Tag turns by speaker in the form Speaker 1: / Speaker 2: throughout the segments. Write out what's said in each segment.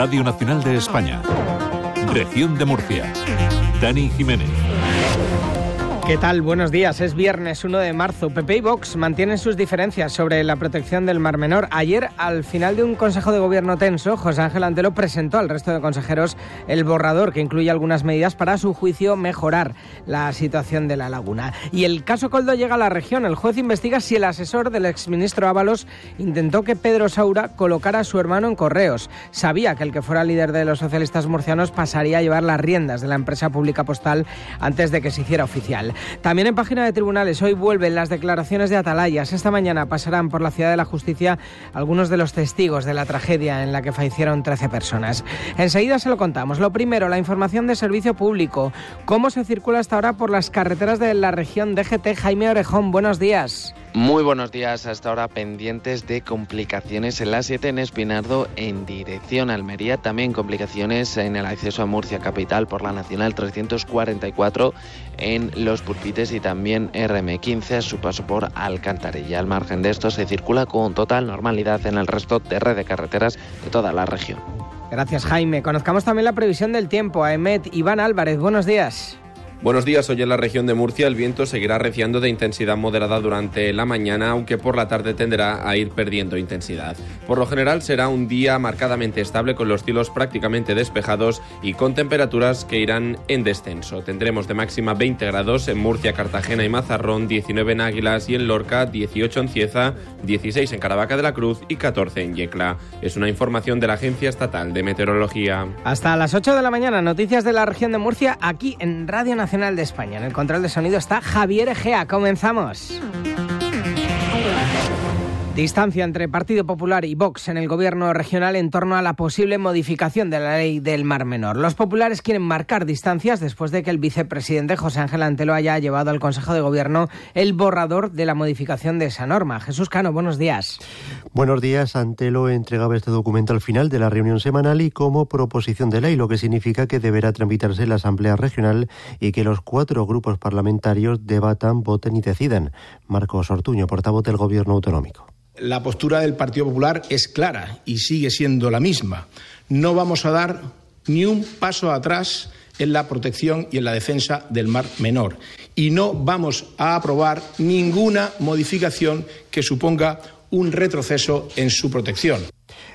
Speaker 1: Radio Nacional de España. Región de Murcia. Dani Jiménez.
Speaker 2: ¿Qué tal? Buenos días. Es viernes 1 de marzo. PP y Vox mantienen sus diferencias sobre la protección del Mar Menor. Ayer, al final de un Consejo de Gobierno tenso, José Ángel Antelo presentó al resto de consejeros el borrador que incluye algunas medidas para, a su juicio, mejorar la situación de la laguna. Y el caso Coldo llega a la región. El juez investiga si el asesor del exministro Ábalos intentó que Pedro Saura colocara a su hermano en correos. Sabía que el que fuera líder de los socialistas murcianos pasaría a llevar las riendas de la empresa pública postal antes de que se hiciera oficial. También en página de tribunales hoy vuelven las declaraciones de Atalayas. Esta mañana pasarán por la ciudad de la justicia algunos de los testigos de la tragedia en la que fallecieron 13 personas. Enseguida se lo contamos. Lo primero, la información de servicio público. ¿Cómo se circula hasta ahora por las carreteras de la región DGT? Jaime Orejón, buenos días.
Speaker 3: Muy buenos días, hasta ahora pendientes de complicaciones en la 7 en Espinardo en dirección a Almería, también complicaciones en el acceso a Murcia capital por la Nacional 344 en Los Pulpites y también RM15 a su paso por Alcantarilla. Al margen de esto se circula con total normalidad en el resto de red de carreteras de toda la región.
Speaker 2: Gracias Jaime. Conozcamos también la previsión del tiempo. A Emet Iván Álvarez, buenos días.
Speaker 4: Buenos días, hoy en la región de Murcia el viento seguirá reciando de intensidad moderada durante la mañana, aunque por la tarde tenderá a ir perdiendo intensidad. Por lo general será un día marcadamente estable con los cielos prácticamente despejados y con temperaturas que irán en descenso. Tendremos de máxima 20 grados en Murcia, Cartagena y Mazarrón, 19 en Águilas y en Lorca, 18 en Cieza, 16 en Caravaca de la Cruz y 14 en Yecla. Es una información de la Agencia Estatal de Meteorología.
Speaker 2: Hasta las 8 de la mañana, noticias de la región de Murcia aquí en Radio Nacional de España. En el control de sonido está Javier Egea. Comenzamos. Distancia entre Partido Popular y Vox en el gobierno regional en torno a la posible modificación de la ley del Mar Menor. Los populares quieren marcar distancias después de que el vicepresidente José Ángel Antelo haya llevado al Consejo de Gobierno el borrador de la modificación de esa norma. Jesús Cano, buenos días.
Speaker 5: Buenos días. Antelo entregaba este documento al final de la reunión semanal y como proposición de ley, lo que significa que deberá tramitarse en la Asamblea Regional y que los cuatro grupos parlamentarios debatan, voten y decidan. Marcos Ortuño, portavoz del Gobierno Autonómico.
Speaker 6: La postura del Partido Popular es clara y sigue siendo la misma. No vamos a dar ni un paso atrás en la protección y en la defensa del mar menor. Y no vamos a aprobar ninguna modificación que suponga un retroceso en su protección.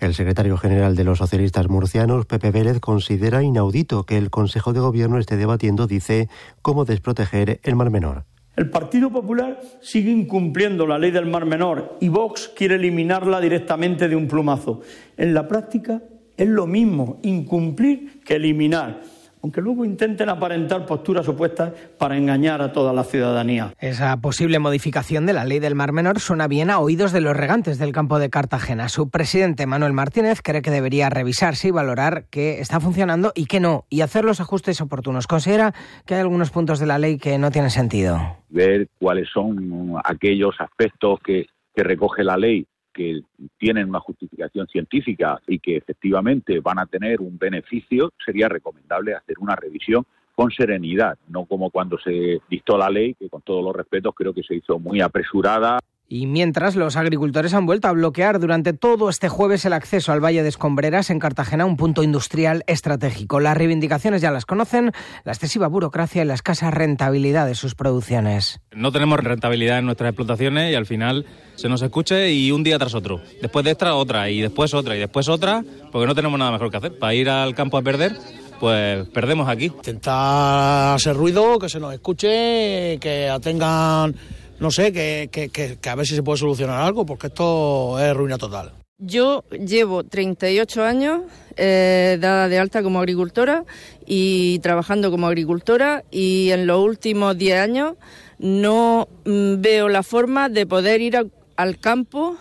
Speaker 5: El secretario general de los socialistas murcianos, Pepe Vélez, considera inaudito que el Consejo de Gobierno esté debatiendo, dice, cómo desproteger el mar menor.
Speaker 7: El Partido Popular sigue incumpliendo la ley del Mar Menor y Vox quiere eliminarla directamente de un plumazo. En la práctica es lo mismo incumplir que eliminar aunque luego intenten aparentar posturas opuestas para engañar a toda la ciudadanía.
Speaker 2: Esa posible modificación de la ley del Mar Menor suena bien a oídos de los regantes del campo de Cartagena. Su presidente Manuel Martínez cree que debería revisarse y valorar qué está funcionando y qué no, y hacer los ajustes oportunos. Considera que hay algunos puntos de la ley que no tienen sentido.
Speaker 8: Ver cuáles son aquellos aspectos que, que recoge la ley que tienen una justificación científica y que efectivamente van a tener un beneficio, sería recomendable hacer una revisión con serenidad, no como cuando se dictó la ley, que con todos los respetos creo que se hizo muy apresurada.
Speaker 2: Y mientras los agricultores han vuelto a bloquear durante todo este jueves el acceso al Valle de Escombreras en Cartagena, un punto industrial estratégico. Las reivindicaciones ya las conocen, la excesiva burocracia y la escasa rentabilidad de sus producciones.
Speaker 9: No tenemos rentabilidad en nuestras explotaciones y al final se nos escuche y un día tras otro. Después de esta otra y después otra y después otra, porque no tenemos nada mejor que hacer. Para ir al campo a perder, pues perdemos aquí.
Speaker 10: Intentar hacer ruido, que se nos escuche, que tengan no sé, que, que, que, a ver si se puede solucionar algo, porque esto es ruina total.
Speaker 11: Yo llevo 38 años eh, dada de alta como agricultora y trabajando como agricultora y en los últimos 10 años no mm, veo la forma de poder ir al campo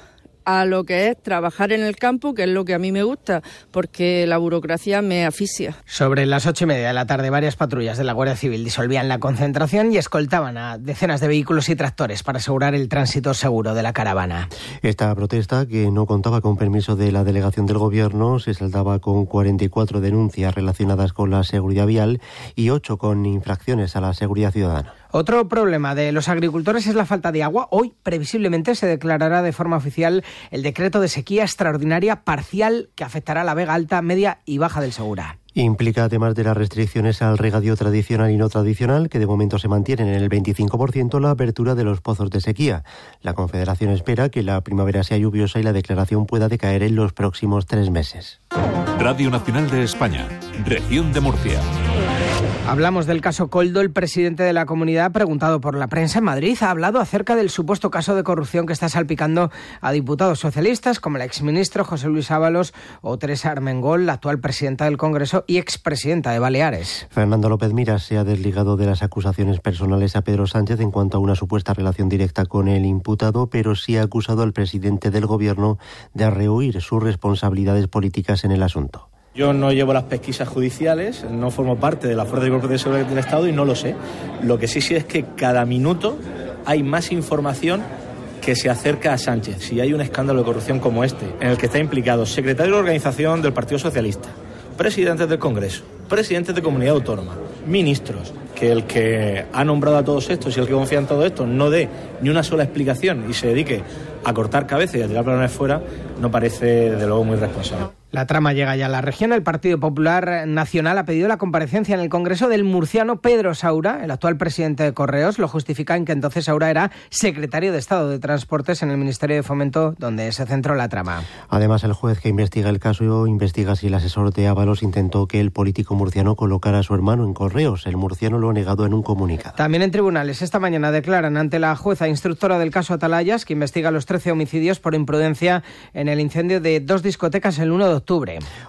Speaker 11: a lo que es trabajar en el campo, que es lo que a mí me gusta, porque la burocracia me asfixia.
Speaker 2: Sobre las ocho y media de la tarde, varias patrullas de la Guardia Civil disolvían la concentración y escoltaban a decenas de vehículos y tractores para asegurar el tránsito seguro de la caravana.
Speaker 5: Esta protesta, que no contaba con permiso de la delegación del Gobierno, se saldaba con 44 denuncias relacionadas con la seguridad vial y 8 con infracciones a la seguridad ciudadana.
Speaker 2: Otro problema de los agricultores es la falta de agua. Hoy, previsiblemente, se declarará de forma oficial el decreto de sequía extraordinaria parcial que afectará a la Vega Alta, Media y Baja del Segura.
Speaker 5: Implica, además de las restricciones al regadío tradicional y no tradicional, que de momento se mantienen en el 25%, la apertura de los pozos de sequía. La Confederación espera que la primavera sea lluviosa y la declaración pueda decaer en los próximos tres meses.
Speaker 1: Radio Nacional de España, región de Murcia.
Speaker 2: Hablamos del caso Coldo. El presidente de la comunidad, preguntado por la prensa en Madrid, ha hablado acerca del supuesto caso de corrupción que está salpicando a diputados socialistas como el exministro José Luis Ábalos o Teresa Armengol, la actual presidenta del Congreso y expresidenta de Baleares.
Speaker 5: Fernando López Miras se ha desligado de las acusaciones personales a Pedro Sánchez en cuanto a una supuesta relación directa con el imputado, pero sí ha acusado al presidente del Gobierno de rehuir sus responsabilidades políticas en el asunto.
Speaker 12: Yo no llevo las pesquisas judiciales, no formo parte de la Fuerza de Cuerpo de Seguridad del Estado y no lo sé. Lo que sí sé es que cada minuto hay más información que se acerca a Sánchez. Si hay un escándalo de corrupción como este, en el que está implicado secretario de organización del Partido Socialista, presidentes del Congreso, presidentes de comunidad autónoma, ministros, que el que ha nombrado a todos estos y el que confía en todo esto no dé ni una sola explicación y se dedique a cortar cabezas y a tirar balones fuera, no parece desde luego muy responsable.
Speaker 2: La trama llega ya a la región. El Partido Popular Nacional ha pedido la comparecencia en el Congreso del murciano Pedro Saura, el actual presidente de Correos. Lo justifica en que entonces Saura era secretario de Estado de Transportes en el Ministerio de Fomento, donde se centró la trama.
Speaker 5: Además, el juez que investiga el caso investiga si el asesor de Ábalos intentó que el político murciano colocara a su hermano en Correos. El murciano lo ha negado en un comunicado.
Speaker 2: También en tribunales esta mañana declaran ante la jueza instructora del caso Atalayas, que investiga los 13 homicidios por imprudencia en el incendio de dos discotecas el 1 de octubre.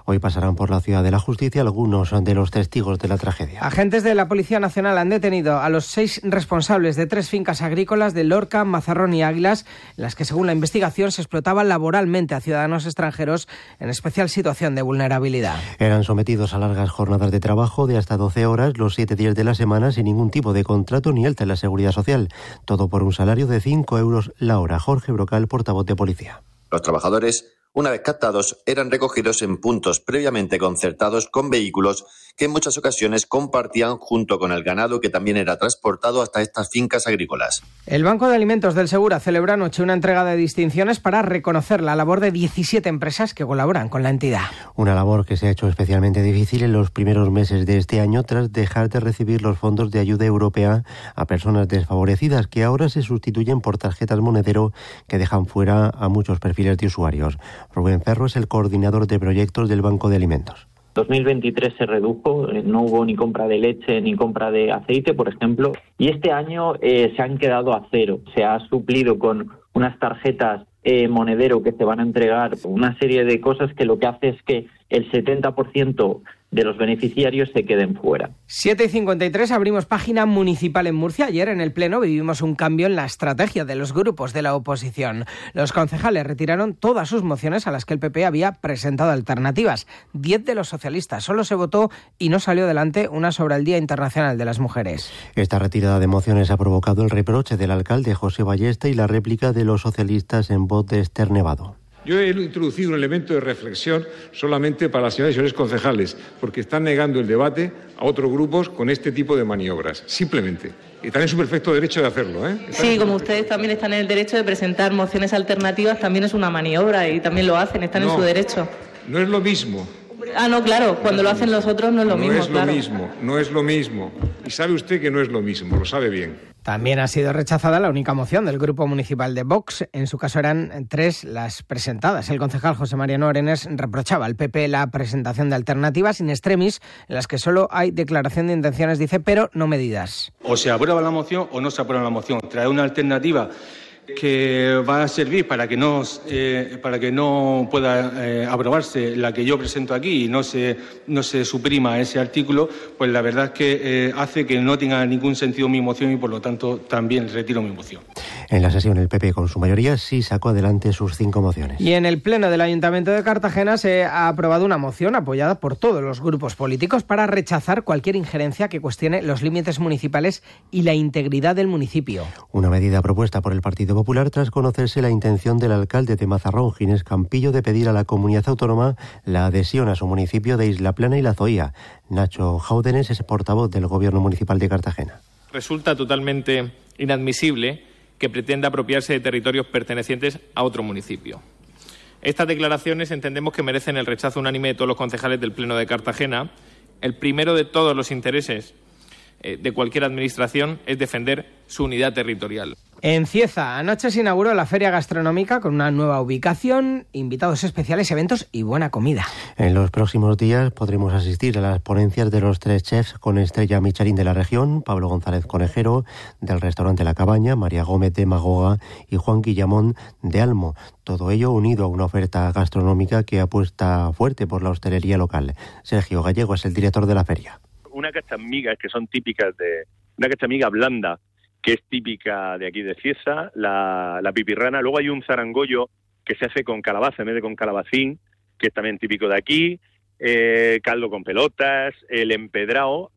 Speaker 5: Hoy pasarán por la ciudad de la justicia algunos de los testigos de la tragedia.
Speaker 2: Agentes de la Policía Nacional han detenido a los seis responsables de tres fincas agrícolas de Lorca, Mazarrón y Águilas, en las que según la investigación se explotaba laboralmente a ciudadanos extranjeros en especial situación de vulnerabilidad.
Speaker 5: Eran sometidos a largas jornadas de trabajo de hasta 12 horas los siete días de la semana sin ningún tipo de contrato ni alta en la seguridad social. Todo por un salario de 5 euros la hora. Jorge Brocal, portavoz de policía.
Speaker 13: Los trabajadores una vez captados, eran recogidos en puntos previamente concertados con vehículos que en muchas ocasiones compartían junto con el ganado que también era transportado hasta estas fincas agrícolas.
Speaker 2: El Banco de Alimentos del Segura celebra anoche una entrega de distinciones para reconocer la labor de 17 empresas que colaboran con la entidad.
Speaker 5: Una labor que se ha hecho especialmente difícil en los primeros meses de este año tras dejar de recibir los fondos de ayuda europea a personas desfavorecidas que ahora se sustituyen por tarjetas monedero que dejan fuera a muchos perfiles de usuarios. Rubén Ferro es el coordinador de proyectos del Banco de Alimentos.
Speaker 14: 2023 se redujo, eh, no hubo ni compra de leche ni compra de aceite, por ejemplo, y este año eh, se han quedado a cero. Se ha suplido con unas tarjetas eh, monedero que se van a entregar, una serie de cosas que lo que hace es que el 70% de los beneficiarios se queden fuera.
Speaker 2: 7 y 53 abrimos página municipal en Murcia. Ayer en el Pleno vivimos un cambio en la estrategia de los grupos de la oposición. Los concejales retiraron todas sus mociones a las que el PP había presentado alternativas. Diez de los socialistas. Solo se votó y no salió adelante una sobre el Día Internacional de las Mujeres.
Speaker 5: Esta retirada de mociones ha provocado el reproche del alcalde José Ballesta y la réplica de los socialistas en voz de Esther Nevado.
Speaker 15: Yo he introducido un elemento de reflexión solamente para las señoras y señores concejales, porque están negando el debate a otros grupos con este tipo de maniobras, simplemente. Y están en su perfecto derecho de hacerlo. ¿eh?
Speaker 16: Sí, como ustedes también están en el derecho de presentar mociones alternativas, también es una maniobra y también lo hacen, están en su derecho.
Speaker 15: No es lo mismo.
Speaker 16: Ah, no, claro, cuando lo hacen los otros no es lo mismo.
Speaker 15: No es lo mismo, no es lo mismo. Y sabe usted que no es lo mismo, lo sabe bien.
Speaker 2: También ha sido rechazada la única moción del Grupo Municipal de Vox. En su caso eran tres las presentadas. El concejal José Mariano Arenes reprochaba al PP la presentación de alternativas in extremis en las que solo hay declaración de intenciones, dice, pero no medidas.
Speaker 17: O se aprueba la moción o no se aprueba la moción. Traer una alternativa que va a servir para que no, eh, para que no pueda eh, aprobarse la que yo presento aquí y no se, no se suprima ese artículo, pues la verdad es que eh, hace que no tenga ningún sentido mi moción y por lo tanto también retiro mi moción.
Speaker 5: En la sesión el PP con su mayoría sí sacó adelante sus cinco mociones.
Speaker 2: Y en el Pleno del Ayuntamiento de Cartagena se ha aprobado una moción apoyada por todos los grupos políticos para rechazar cualquier injerencia que cuestione los límites municipales y la integridad del municipio.
Speaker 5: Una medida propuesta por el Partido Popular tras conocerse la intención del alcalde de Mazarrón, Ginés Campillo, de pedir a la comunidad autónoma la adhesión a su municipio de Isla Plana y La Zoía. Nacho Jaúdenes es portavoz del Gobierno Municipal de Cartagena.
Speaker 18: Resulta totalmente inadmisible que pretenda apropiarse de territorios pertenecientes a otro municipio. Estas declaraciones entendemos que merecen el rechazo unánime de todos los concejales del Pleno de Cartagena. El primero de todos los intereses eh, de cualquier administración es defender su unidad territorial.
Speaker 2: En Cieza, anoche se inauguró la feria gastronómica con una nueva ubicación, invitados especiales, eventos y buena comida.
Speaker 5: En los próximos días podremos asistir a las ponencias de los tres chefs con estrella Michelin de la región, Pablo González Conejero del restaurante La Cabaña, María Gómez de Magoga y Juan Guillamón de Almo. Todo ello unido a una oferta gastronómica que apuesta fuerte por la hostelería local. Sergio Gallego es el director de la feria.
Speaker 19: Una cachamigas que son típicas de una cachamiga blanda que es típica de aquí de Ciesa, la, pipirrana. Luego hay un zarangollo que se hace con calabaza en vez de con calabacín, que es también típico de aquí. Eh, caldo con pelotas, el empedrado.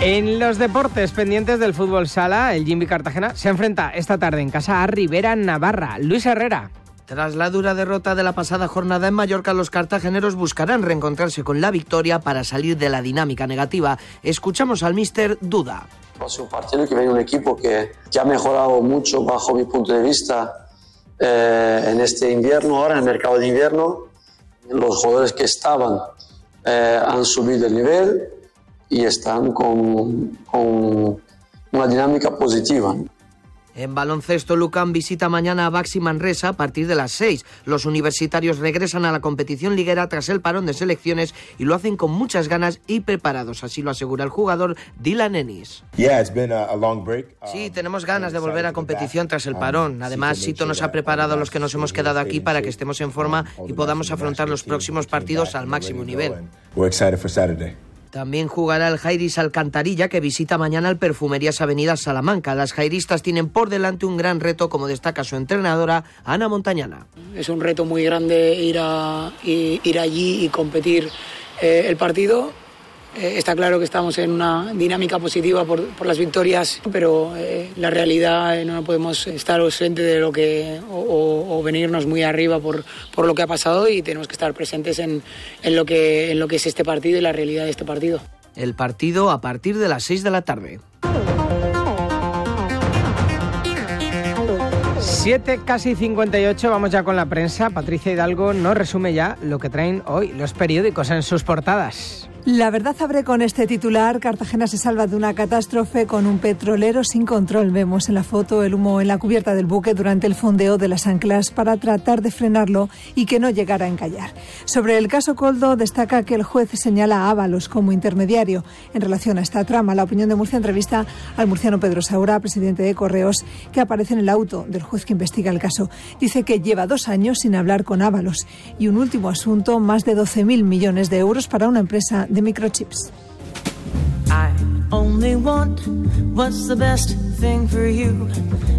Speaker 2: En los deportes pendientes del fútbol sala, el Jimmy Cartagena se enfrenta esta tarde en casa a Rivera Navarra. Luis Herrera.
Speaker 20: Tras la dura derrota de la pasada jornada en Mallorca, los cartageneros buscarán reencontrarse con la victoria para salir de la dinámica negativa. Escuchamos al mister Duda.
Speaker 21: Va a ser un partido que viene un equipo que, ya ha mejorado mucho bajo mi punto de vista eh, en este invierno, ahora en el mercado de invierno. Los jugadores que estaban eh, han subido el nivel y están con, con una dinámica positiva.
Speaker 20: En baloncesto, Lucan visita mañana a Baxi Manresa a partir de las 6. Los universitarios regresan a la competición liguera tras el parón de selecciones y lo hacen con muchas ganas y preparados, así lo asegura el jugador Dylan Ennis. Sí, tenemos ganas de volver a competición tras el parón. Además, Sito nos ha preparado a los que nos hemos quedado aquí para que estemos en forma y podamos afrontar los próximos partidos al máximo nivel. También jugará el Jairis Alcantarilla, que visita mañana el Perfumerías Avenida Salamanca. Las jairistas tienen por delante un gran reto, como destaca su entrenadora, Ana Montañana.
Speaker 22: Es un reto muy grande ir, ir allí y competir eh, el partido eh, está claro que estamos en una dinámica positiva por, las victorias, pero eh, la realidad eh, no podemos estar ausentes de lo que o, venirnos muy arriba por, por, lo que ha pasado y tenemos que estar presentes en, en, lo que, en lo que es este partido y la realidad de este partido.
Speaker 20: El partido a partir de las 6 de la tarde.
Speaker 2: 7, casi 58, vamos ya con la prensa. Patricia Hidalgo nos resume ya lo que traen hoy los periódicos en sus portadas.
Speaker 23: La verdad abre con este titular. Cartagena se salva de una catástrofe con un petrolero sin control. Vemos en la foto el humo en la cubierta del buque durante el fondeo de las anclas para tratar de frenarlo y que no llegara a encallar. Sobre el caso Coldo destaca que el juez señala a Ábalos como intermediario en relación a esta trama. La opinión de Murcia entrevista al murciano Pedro Saura, presidente de Correos, que aparece en el auto del juez que investiga el caso. Dice que lleva dos años sin hablar con Ábalos. Y un último asunto, más de 12.000 millones de euros para una empresa de microchips. Only want what's the best thing for you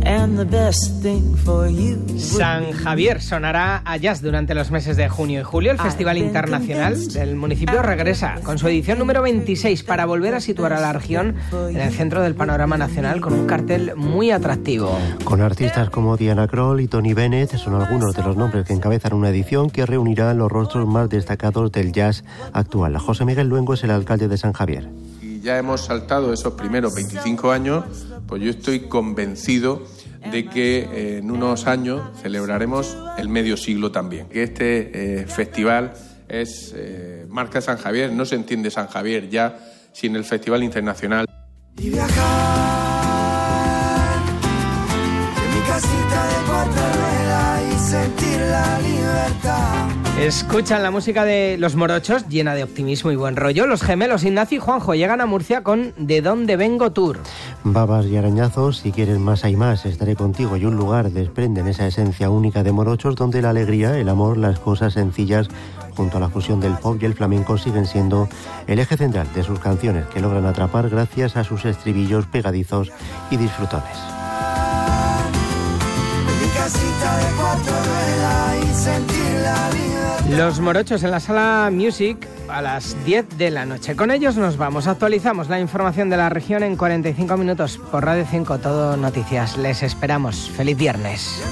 Speaker 23: and the best thing for you.
Speaker 2: San Javier sonará a jazz durante los meses de junio y julio. El Festival Internacional del municipio regresa con su edición número 26 para volver a situar a la región en el centro del panorama nacional con un cartel muy atractivo.
Speaker 5: Con artistas como Diana Kroll y Tony Bennett son algunos de los nombres que encabezan una edición que reunirá los rostros más destacados del jazz actual. José Miguel Luengo es el alcalde de San Javier
Speaker 24: ya hemos saltado esos primeros 25 años, pues yo estoy convencido de que eh, en unos años celebraremos el medio siglo también. Que este eh, festival es eh, marca San Javier, no se entiende San Javier ya sin el Festival Internacional. Y viajar,
Speaker 2: sentir la libertad. Escuchan la música de Los Morochos, llena de optimismo y buen rollo. Los gemelos Ignacio y Juanjo llegan a Murcia con De dónde vengo tour.
Speaker 5: Babas y arañazos, si quieres más hay más, estaré contigo y un lugar desprenden esa esencia única de Morochos donde la alegría, el amor, las cosas sencillas junto a la fusión del pop y el flamenco siguen siendo el eje central de sus canciones que logran atrapar gracias a sus estribillos pegadizos y disfrutones.
Speaker 2: Los morochos en la sala Music a las 10 de la noche. Con ellos nos vamos. Actualizamos la información de la región en 45 minutos por Radio 5 Todo Noticias. Les esperamos. Feliz viernes.